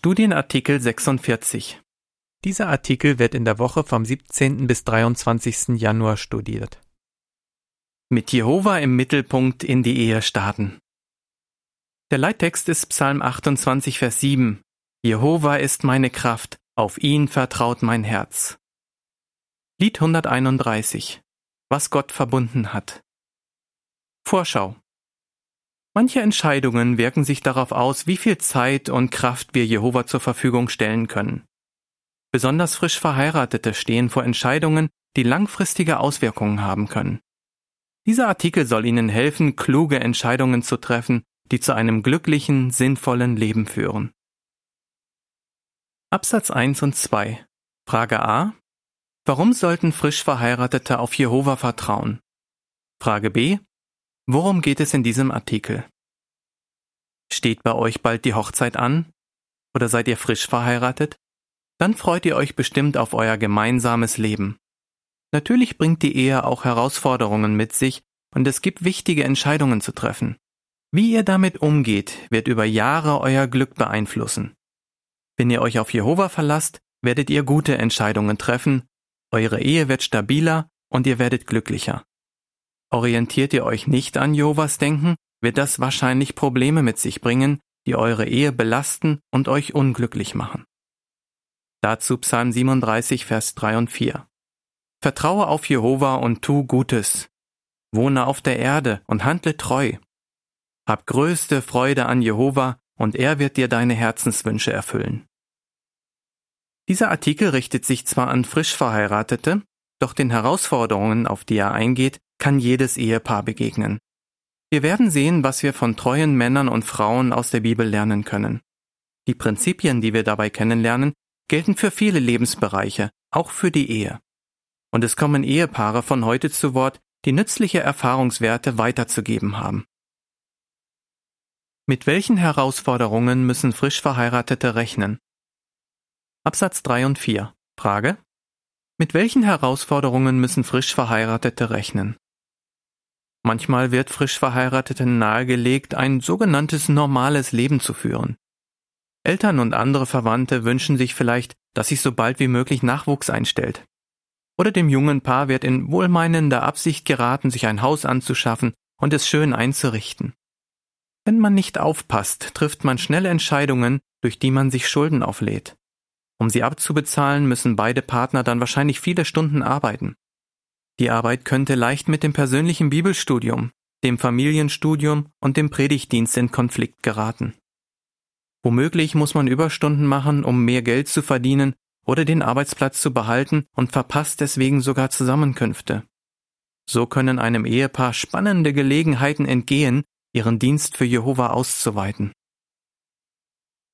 Studienartikel 46. Dieser Artikel wird in der Woche vom 17. bis 23. Januar studiert. Mit Jehova im Mittelpunkt in die Ehe starten. Der Leittext ist Psalm 28, Vers 7. Jehova ist meine Kraft, auf ihn vertraut mein Herz. Lied 131. Was Gott verbunden hat. Vorschau. Manche Entscheidungen wirken sich darauf aus, wie viel Zeit und Kraft wir Jehova zur Verfügung stellen können. Besonders frisch Verheiratete stehen vor Entscheidungen, die langfristige Auswirkungen haben können. Dieser Artikel soll Ihnen helfen, kluge Entscheidungen zu treffen, die zu einem glücklichen, sinnvollen Leben führen. Absatz 1 und 2. Frage A. Warum sollten frisch Verheiratete auf Jehova vertrauen? Frage B. Worum geht es in diesem Artikel? Steht bei euch bald die Hochzeit an? Oder seid ihr frisch verheiratet? Dann freut ihr euch bestimmt auf euer gemeinsames Leben. Natürlich bringt die Ehe auch Herausforderungen mit sich und es gibt wichtige Entscheidungen zu treffen. Wie ihr damit umgeht, wird über Jahre euer Glück beeinflussen. Wenn ihr euch auf Jehova verlasst, werdet ihr gute Entscheidungen treffen, eure Ehe wird stabiler und ihr werdet glücklicher. Orientiert ihr euch nicht an Jehovas Denken, wird das wahrscheinlich Probleme mit sich bringen, die eure Ehe belasten und euch unglücklich machen. Dazu Psalm 37, Vers 3 und 4. Vertraue auf Jehova und tu Gutes. Wohne auf der Erde und handle treu. Hab größte Freude an Jehova und er wird dir deine Herzenswünsche erfüllen. Dieser Artikel richtet sich zwar an frisch Verheiratete, doch den Herausforderungen, auf die er eingeht, kann jedes Ehepaar begegnen. Wir werden sehen, was wir von treuen Männern und Frauen aus der Bibel lernen können. Die Prinzipien, die wir dabei kennenlernen, gelten für viele Lebensbereiche, auch für die Ehe. Und es kommen Ehepaare von heute zu Wort, die nützliche Erfahrungswerte weiterzugeben haben. Mit welchen Herausforderungen müssen frisch Verheiratete rechnen? Absatz 3 und 4. Frage. Mit welchen Herausforderungen müssen frisch Verheiratete rechnen? Manchmal wird frisch Verheirateten nahegelegt, ein sogenanntes normales Leben zu führen. Eltern und andere Verwandte wünschen sich vielleicht, dass sich so bald wie möglich Nachwuchs einstellt. Oder dem jungen Paar wird in wohlmeinender Absicht geraten, sich ein Haus anzuschaffen und es schön einzurichten. Wenn man nicht aufpasst, trifft man schnell Entscheidungen, durch die man sich Schulden auflädt. Um sie abzubezahlen, müssen beide Partner dann wahrscheinlich viele Stunden arbeiten. Die Arbeit könnte leicht mit dem persönlichen Bibelstudium, dem Familienstudium und dem Predigtdienst in Konflikt geraten. Womöglich muss man Überstunden machen, um mehr Geld zu verdienen oder den Arbeitsplatz zu behalten und verpasst deswegen sogar Zusammenkünfte. So können einem Ehepaar spannende Gelegenheiten entgehen, ihren Dienst für Jehova auszuweiten.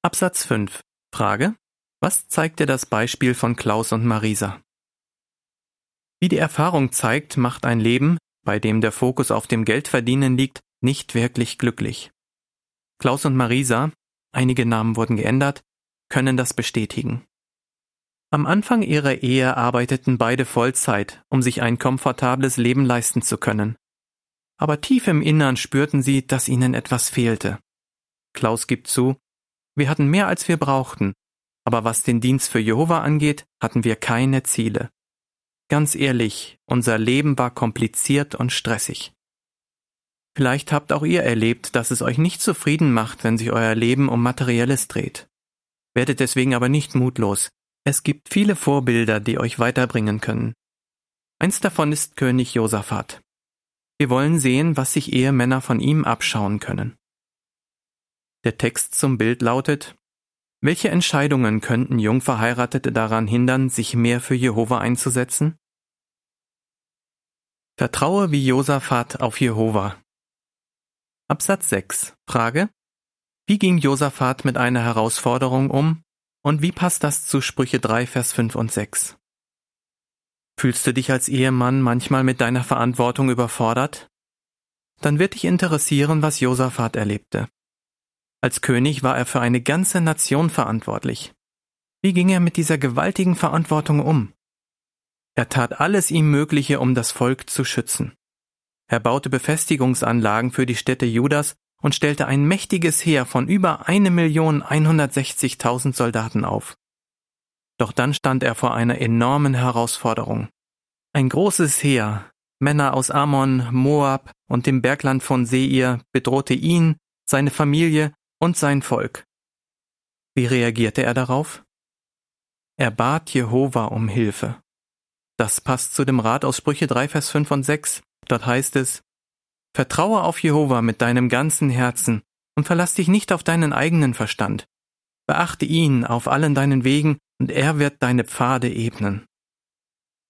Absatz 5. Frage. Was zeigt dir das Beispiel von Klaus und Marisa? Wie die Erfahrung zeigt, macht ein Leben, bei dem der Fokus auf dem Geldverdienen liegt, nicht wirklich glücklich. Klaus und Marisa, einige Namen wurden geändert, können das bestätigen. Am Anfang ihrer Ehe arbeiteten beide Vollzeit, um sich ein komfortables Leben leisten zu können. Aber tief im Innern spürten sie, dass ihnen etwas fehlte. Klaus gibt zu, wir hatten mehr als wir brauchten, aber was den Dienst für Jehova angeht, hatten wir keine Ziele. Ganz ehrlich, unser Leben war kompliziert und stressig. Vielleicht habt auch ihr erlebt, dass es euch nicht zufrieden macht, wenn sich euer Leben um Materielles dreht. Werdet deswegen aber nicht mutlos. Es gibt viele Vorbilder, die euch weiterbringen können. Eins davon ist König Josaphat. Wir wollen sehen, was sich Ehemänner von ihm abschauen können. Der Text zum Bild lautet, welche Entscheidungen könnten Jungverheiratete daran hindern, sich mehr für Jehova einzusetzen? Vertraue wie Josaphat auf Jehova. Absatz 6. Frage. Wie ging Josaphat mit einer Herausforderung um und wie passt das zu Sprüche 3, Vers 5 und 6? Fühlst du dich als Ehemann manchmal mit deiner Verantwortung überfordert? Dann wird dich interessieren, was Josaphat erlebte. Als König war er für eine ganze Nation verantwortlich. Wie ging er mit dieser gewaltigen Verantwortung um? Er tat alles ihm Mögliche, um das Volk zu schützen. Er baute Befestigungsanlagen für die Städte Judas und stellte ein mächtiges Heer von über 1.160.000 Soldaten auf. Doch dann stand er vor einer enormen Herausforderung. Ein großes Heer, Männer aus Ammon, Moab und dem Bergland von Seir bedrohte ihn, seine Familie und sein Volk. Wie reagierte er darauf? Er bat Jehova um Hilfe. Das passt zu dem Rat aus Sprüche 3, Vers 5 und 6. Dort heißt es, Vertraue auf Jehova mit deinem ganzen Herzen und verlass dich nicht auf deinen eigenen Verstand. Beachte ihn auf allen deinen Wegen und er wird deine Pfade ebnen.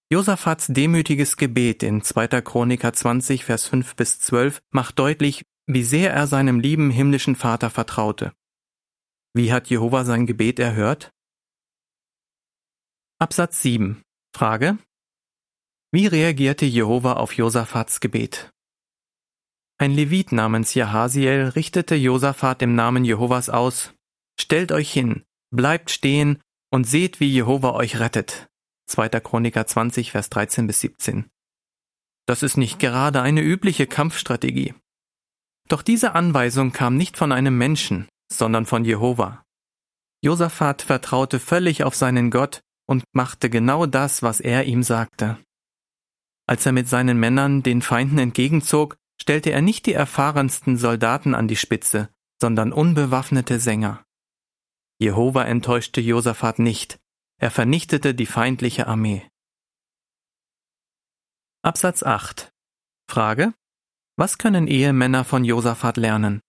Josaphat's demütiges Gebet in 2. Chroniker 20, Vers 5 bis 12 macht deutlich, wie sehr er seinem lieben himmlischen Vater vertraute. Wie hat Jehova sein Gebet erhört? Absatz 7. Frage. Wie reagierte Jehova auf Josaphats Gebet? Ein Levit namens Jahasiel richtete Josaphat im Namen Jehovas aus, Stellt euch hin, bleibt stehen und seht, wie Jehova euch rettet. 2. Chroniker 20, Vers 13 bis 17. Das ist nicht gerade eine übliche Kampfstrategie. Doch diese Anweisung kam nicht von einem Menschen, sondern von Jehova. Josaphat vertraute völlig auf seinen Gott und machte genau das, was er ihm sagte. Als er mit seinen Männern den Feinden entgegenzog, stellte er nicht die erfahrensten Soldaten an die Spitze, sondern unbewaffnete Sänger. Jehova enttäuschte Josaphat nicht, er vernichtete die feindliche Armee. Absatz 8 Frage Was können Ehemänner von Josaphat lernen?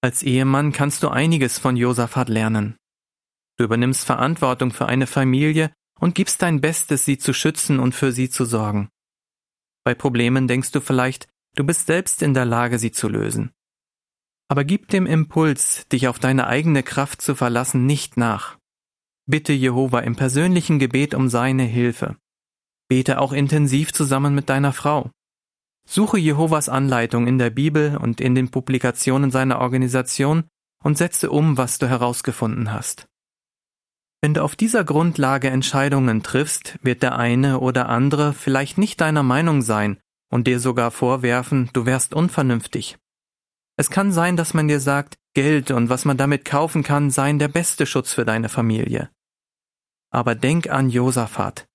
Als Ehemann kannst du einiges von Josaphat lernen. Du übernimmst Verantwortung für eine Familie und gibst dein Bestes, sie zu schützen und für sie zu sorgen. Bei Problemen denkst du vielleicht, du bist selbst in der Lage, sie zu lösen. Aber gib dem Impuls, dich auf deine eigene Kraft zu verlassen, nicht nach. Bitte Jehova im persönlichen Gebet um seine Hilfe. Bete auch intensiv zusammen mit deiner Frau. Suche Jehovas Anleitung in der Bibel und in den Publikationen seiner Organisation und setze um, was du herausgefunden hast. Wenn du auf dieser Grundlage Entscheidungen triffst, wird der eine oder andere vielleicht nicht deiner Meinung sein und dir sogar vorwerfen, du wärst unvernünftig. Es kann sein, dass man dir sagt, Geld und was man damit kaufen kann, seien der beste Schutz für deine Familie. Aber denk an Josaphat.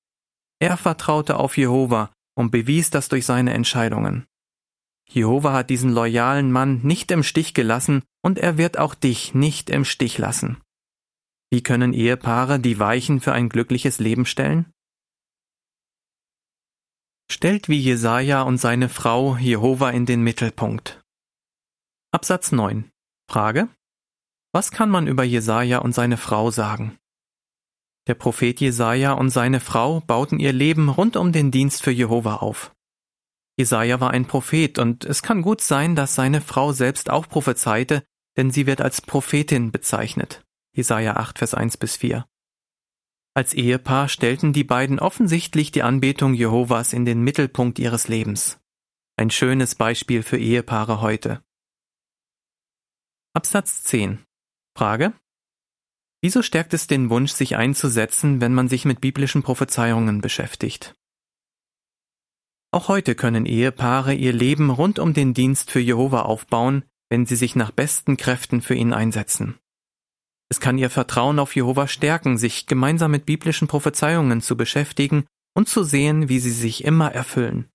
Er vertraute auf Jehova und bewies das durch seine Entscheidungen. Jehova hat diesen loyalen Mann nicht im Stich gelassen und er wird auch dich nicht im Stich lassen. Wie können Ehepaare die Weichen für ein glückliches Leben stellen? Stellt wie Jesaja und seine Frau Jehova in den Mittelpunkt. Absatz 9. Frage. Was kann man über Jesaja und seine Frau sagen? Der Prophet Jesaja und seine Frau bauten ihr Leben rund um den Dienst für Jehova auf. Jesaja war ein Prophet und es kann gut sein, dass seine Frau selbst auch prophezeite, denn sie wird als Prophetin bezeichnet. Jesaja 8, Vers 1 bis 4. Als Ehepaar stellten die beiden offensichtlich die Anbetung Jehovas in den Mittelpunkt ihres Lebens. Ein schönes Beispiel für Ehepaare heute. Absatz 10. Frage. Wieso stärkt es den Wunsch, sich einzusetzen, wenn man sich mit biblischen Prophezeiungen beschäftigt? Auch heute können Ehepaare ihr Leben rund um den Dienst für Jehova aufbauen, wenn sie sich nach besten Kräften für ihn einsetzen. Es kann ihr Vertrauen auf Jehova stärken, sich gemeinsam mit biblischen Prophezeiungen zu beschäftigen und zu sehen, wie sie sich immer erfüllen.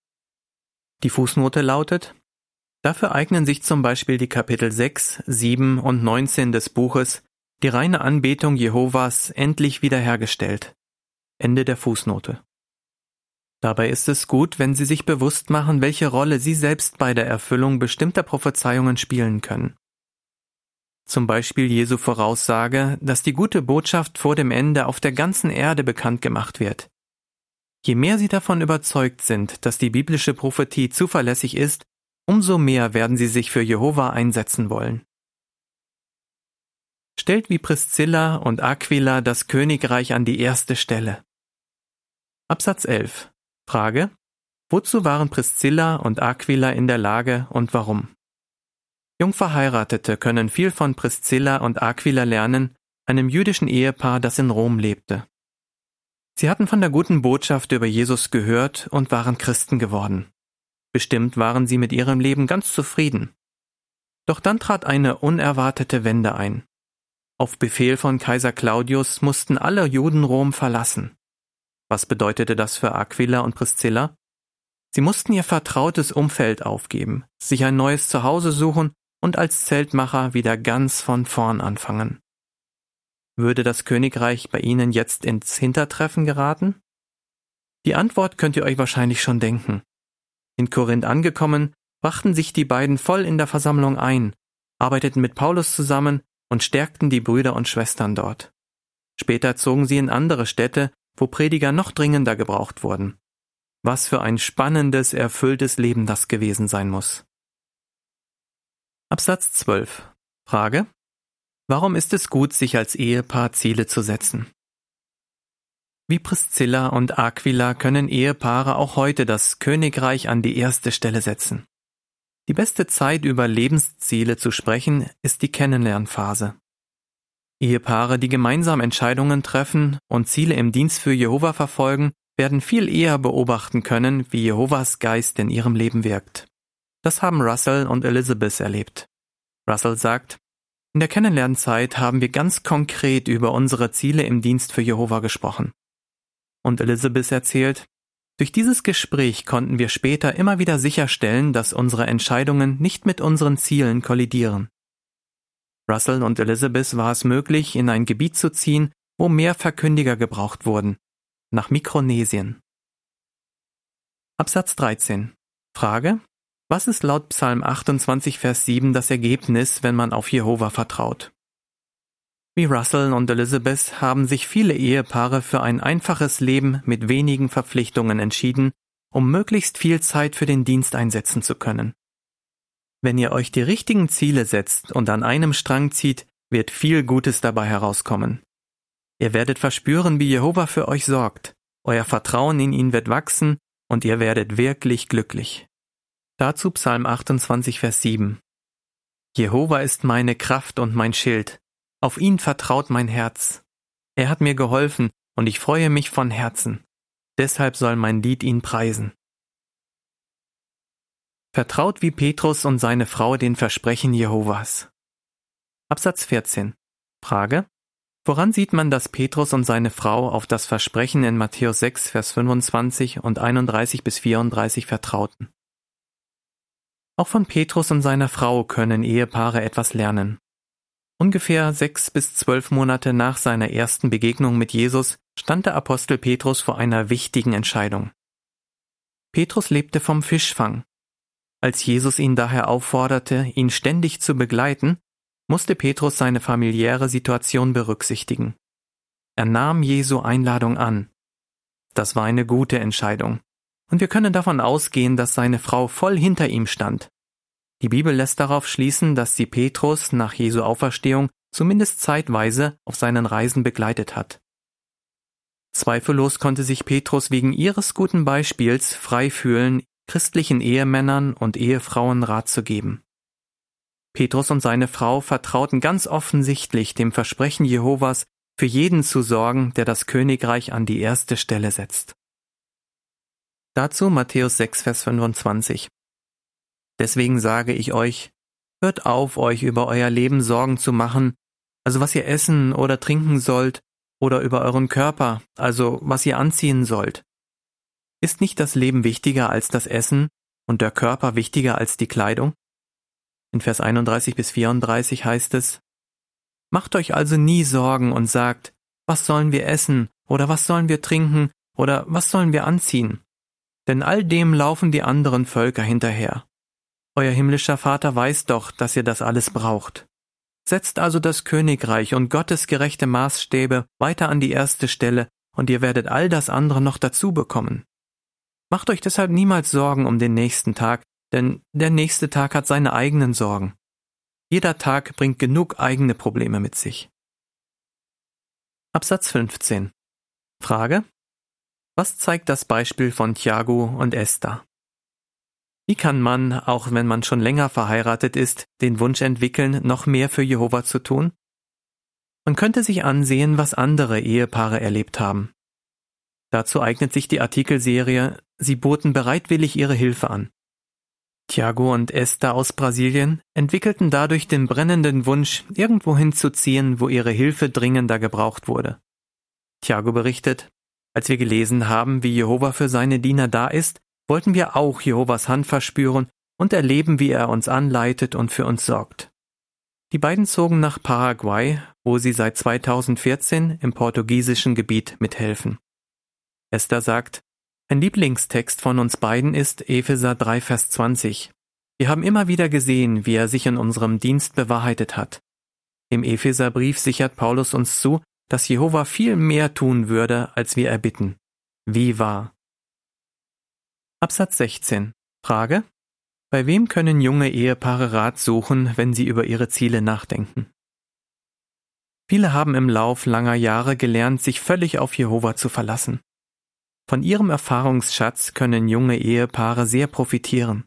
Die Fußnote lautet Dafür eignen sich zum Beispiel die Kapitel 6, 7 und 19 des Buches Die reine Anbetung Jehovas endlich wiederhergestellt. Ende der Fußnote. Dabei ist es gut, wenn Sie sich bewusst machen, welche Rolle Sie selbst bei der Erfüllung bestimmter Prophezeiungen spielen können. Zum Beispiel Jesu Voraussage, dass die gute Botschaft vor dem Ende auf der ganzen Erde bekannt gemacht wird. Je mehr Sie davon überzeugt sind, dass die biblische Prophetie zuverlässig ist, umso mehr werden sie sich für Jehova einsetzen wollen. Stellt wie Priscilla und Aquila das Königreich an die erste Stelle. Absatz 11. Frage. Wozu waren Priscilla und Aquila in der Lage und warum? Jungverheiratete können viel von Priscilla und Aquila lernen, einem jüdischen Ehepaar, das in Rom lebte. Sie hatten von der guten Botschaft über Jesus gehört und waren Christen geworden. Bestimmt waren sie mit ihrem Leben ganz zufrieden. Doch dann trat eine unerwartete Wende ein. Auf Befehl von Kaiser Claudius mussten alle Juden Rom verlassen. Was bedeutete das für Aquila und Priscilla? Sie mussten ihr vertrautes Umfeld aufgeben, sich ein neues Zuhause suchen und als Zeltmacher wieder ganz von vorn anfangen. Würde das Königreich bei ihnen jetzt ins Hintertreffen geraten? Die Antwort könnt ihr euch wahrscheinlich schon denken. In Korinth angekommen, brachten sich die beiden voll in der Versammlung ein, arbeiteten mit Paulus zusammen und stärkten die Brüder und Schwestern dort. Später zogen sie in andere Städte, wo Prediger noch dringender gebraucht wurden. Was für ein spannendes, erfülltes Leben das gewesen sein muss. Absatz 12. Frage. Warum ist es gut, sich als Ehepaar Ziele zu setzen? Wie Priscilla und Aquila können Ehepaare auch heute das Königreich an die erste Stelle setzen. Die beste Zeit über Lebensziele zu sprechen ist die Kennenlernphase. Ehepaare, die gemeinsam Entscheidungen treffen und Ziele im Dienst für Jehova verfolgen, werden viel eher beobachten können, wie Jehovas Geist in ihrem Leben wirkt. Das haben Russell und Elizabeth erlebt. Russell sagt, in der Kennenlernzeit haben wir ganz konkret über unsere Ziele im Dienst für Jehova gesprochen. Und Elizabeth erzählt, durch dieses Gespräch konnten wir später immer wieder sicherstellen, dass unsere Entscheidungen nicht mit unseren Zielen kollidieren. Russell und Elizabeth war es möglich, in ein Gebiet zu ziehen, wo mehr Verkündiger gebraucht wurden, nach Mikronesien. Absatz 13. Frage. Was ist laut Psalm 28, Vers 7 das Ergebnis, wenn man auf Jehova vertraut? Wie Russell und Elizabeth haben sich viele Ehepaare für ein einfaches Leben mit wenigen Verpflichtungen entschieden, um möglichst viel Zeit für den Dienst einsetzen zu können. Wenn ihr euch die richtigen Ziele setzt und an einem Strang zieht, wird viel Gutes dabei herauskommen. Ihr werdet verspüren, wie Jehova für euch sorgt, euer Vertrauen in ihn wird wachsen und ihr werdet wirklich glücklich. Dazu Psalm 28, Vers 7. Jehova ist meine Kraft und mein Schild, auf ihn vertraut mein Herz. Er hat mir geholfen, und ich freue mich von Herzen. Deshalb soll mein Lied ihn preisen. Vertraut wie Petrus und seine Frau den Versprechen Jehovas. Absatz 14. Frage. Woran sieht man, dass Petrus und seine Frau auf das Versprechen in Matthäus 6, Vers 25 und 31 bis 34 vertrauten? Auch von Petrus und seiner Frau können Ehepaare etwas lernen. Ungefähr sechs bis zwölf Monate nach seiner ersten Begegnung mit Jesus stand der Apostel Petrus vor einer wichtigen Entscheidung. Petrus lebte vom Fischfang. Als Jesus ihn daher aufforderte, ihn ständig zu begleiten, musste Petrus seine familiäre Situation berücksichtigen. Er nahm Jesu Einladung an. Das war eine gute Entscheidung. Und wir können davon ausgehen, dass seine Frau voll hinter ihm stand. Die Bibel lässt darauf schließen, dass sie Petrus nach Jesu Auferstehung zumindest zeitweise auf seinen Reisen begleitet hat. Zweifellos konnte sich Petrus wegen ihres guten Beispiels frei fühlen, christlichen Ehemännern und Ehefrauen Rat zu geben. Petrus und seine Frau vertrauten ganz offensichtlich dem Versprechen Jehovas, für jeden zu sorgen, der das Königreich an die erste Stelle setzt. Dazu Matthäus 6, Vers 25. Deswegen sage ich euch, hört auf, euch über euer Leben Sorgen zu machen, also was ihr essen oder trinken sollt, oder über euren Körper, also was ihr anziehen sollt. Ist nicht das Leben wichtiger als das Essen und der Körper wichtiger als die Kleidung? In Vers 31 bis 34 heißt es, Macht euch also nie Sorgen und sagt, was sollen wir essen oder was sollen wir trinken oder was sollen wir anziehen? Denn all dem laufen die anderen Völker hinterher. Euer himmlischer Vater weiß doch, dass ihr das alles braucht. Setzt also das Königreich und Gottes gerechte Maßstäbe weiter an die erste Stelle, und ihr werdet all das andere noch dazu bekommen. Macht euch deshalb niemals Sorgen um den nächsten Tag, denn der nächste Tag hat seine eigenen Sorgen. Jeder Tag bringt genug eigene Probleme mit sich. Absatz 15. Frage. Was zeigt das Beispiel von Thiago und Esther? Wie kann man, auch wenn man schon länger verheiratet ist, den Wunsch entwickeln, noch mehr für Jehova zu tun? Man könnte sich ansehen, was andere Ehepaare erlebt haben. Dazu eignet sich die Artikelserie Sie boten bereitwillig ihre Hilfe an. Tiago und Esther aus Brasilien entwickelten dadurch den brennenden Wunsch, irgendwo hinzuziehen, wo ihre Hilfe dringender gebraucht wurde. Tiago berichtet, als wir gelesen haben, wie Jehova für seine Diener da ist, wollten wir auch Jehovas Hand verspüren und erleben, wie er uns anleitet und für uns sorgt. Die beiden zogen nach Paraguay, wo sie seit 2014 im portugiesischen Gebiet mithelfen. Esther sagt, ein Lieblingstext von uns beiden ist Epheser 3, Vers 20. Wir haben immer wieder gesehen, wie er sich in unserem Dienst bewahrheitet hat. Im Epheserbrief sichert Paulus uns zu, dass Jehova viel mehr tun würde, als wir erbitten. Wie wahr. Absatz 16. Frage. Bei wem können junge Ehepaare Rat suchen, wenn sie über ihre Ziele nachdenken? Viele haben im Lauf langer Jahre gelernt, sich völlig auf Jehova zu verlassen. Von ihrem Erfahrungsschatz können junge Ehepaare sehr profitieren.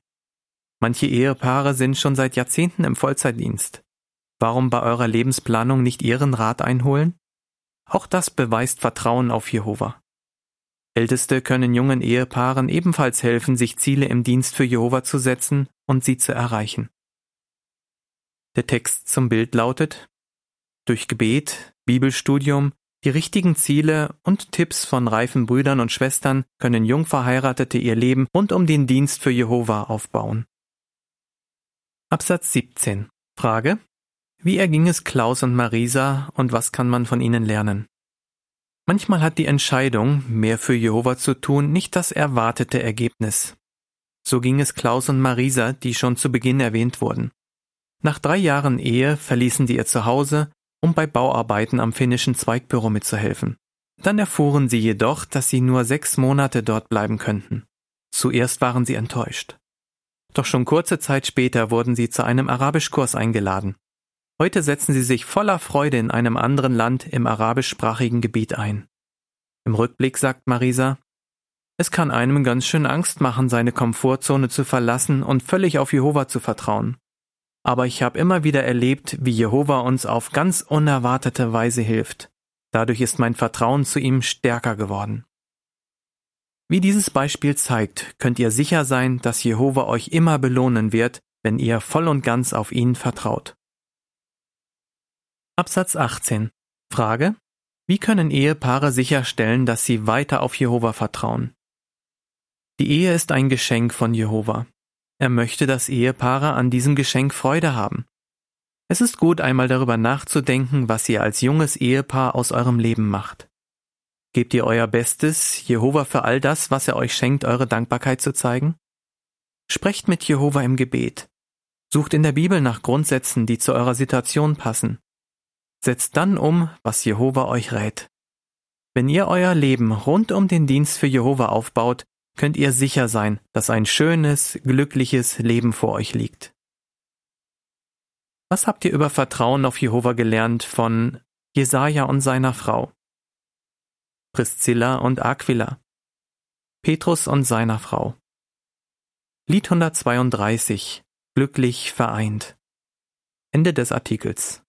Manche Ehepaare sind schon seit Jahrzehnten im Vollzeitdienst. Warum bei eurer Lebensplanung nicht ihren Rat einholen? Auch das beweist Vertrauen auf Jehova. Älteste können jungen Ehepaaren ebenfalls helfen, sich Ziele im Dienst für Jehova zu setzen und sie zu erreichen. Der Text zum Bild lautet Durch Gebet, Bibelstudium, die richtigen Ziele und Tipps von reifen Brüdern und Schwestern können Jungverheiratete ihr Leben rund um den Dienst für Jehova aufbauen. Absatz 17. Frage. Wie erging es Klaus und Marisa und was kann man von ihnen lernen? Manchmal hat die Entscheidung, mehr für Jehova zu tun, nicht das erwartete Ergebnis. So ging es Klaus und Marisa, die schon zu Beginn erwähnt wurden. Nach drei Jahren Ehe verließen sie ihr Zuhause um bei Bauarbeiten am finnischen Zweigbüro mitzuhelfen. Dann erfuhren sie jedoch, dass sie nur sechs Monate dort bleiben könnten. Zuerst waren sie enttäuscht. Doch schon kurze Zeit später wurden sie zu einem Arabischkurs eingeladen. Heute setzen sie sich voller Freude in einem anderen Land im arabischsprachigen Gebiet ein. Im Rückblick sagt Marisa, es kann einem ganz schön Angst machen, seine Komfortzone zu verlassen und völlig auf Jehova zu vertrauen aber ich habe immer wieder erlebt, wie Jehova uns auf ganz unerwartete Weise hilft. Dadurch ist mein Vertrauen zu ihm stärker geworden. Wie dieses Beispiel zeigt, könnt ihr sicher sein, dass Jehova euch immer belohnen wird, wenn ihr voll und ganz auf ihn vertraut. Absatz 18. Frage. Wie können Ehepaare sicherstellen, dass sie weiter auf Jehova vertrauen? Die Ehe ist ein Geschenk von Jehova. Er möchte, dass Ehepaare an diesem Geschenk Freude haben. Es ist gut, einmal darüber nachzudenken, was ihr als junges Ehepaar aus eurem Leben macht. Gebt ihr euer Bestes, Jehova für all das, was er euch schenkt, eure Dankbarkeit zu zeigen? Sprecht mit Jehova im Gebet. Sucht in der Bibel nach Grundsätzen, die zu eurer Situation passen. Setzt dann um, was Jehova euch rät. Wenn ihr euer Leben rund um den Dienst für Jehova aufbaut, könnt ihr sicher sein, dass ein schönes, glückliches Leben vor euch liegt. Was habt ihr über Vertrauen auf Jehova gelernt von Jesaja und seiner Frau? Priscilla und Aquila? Petrus und seiner Frau? Lied 132 Glücklich vereint. Ende des Artikels.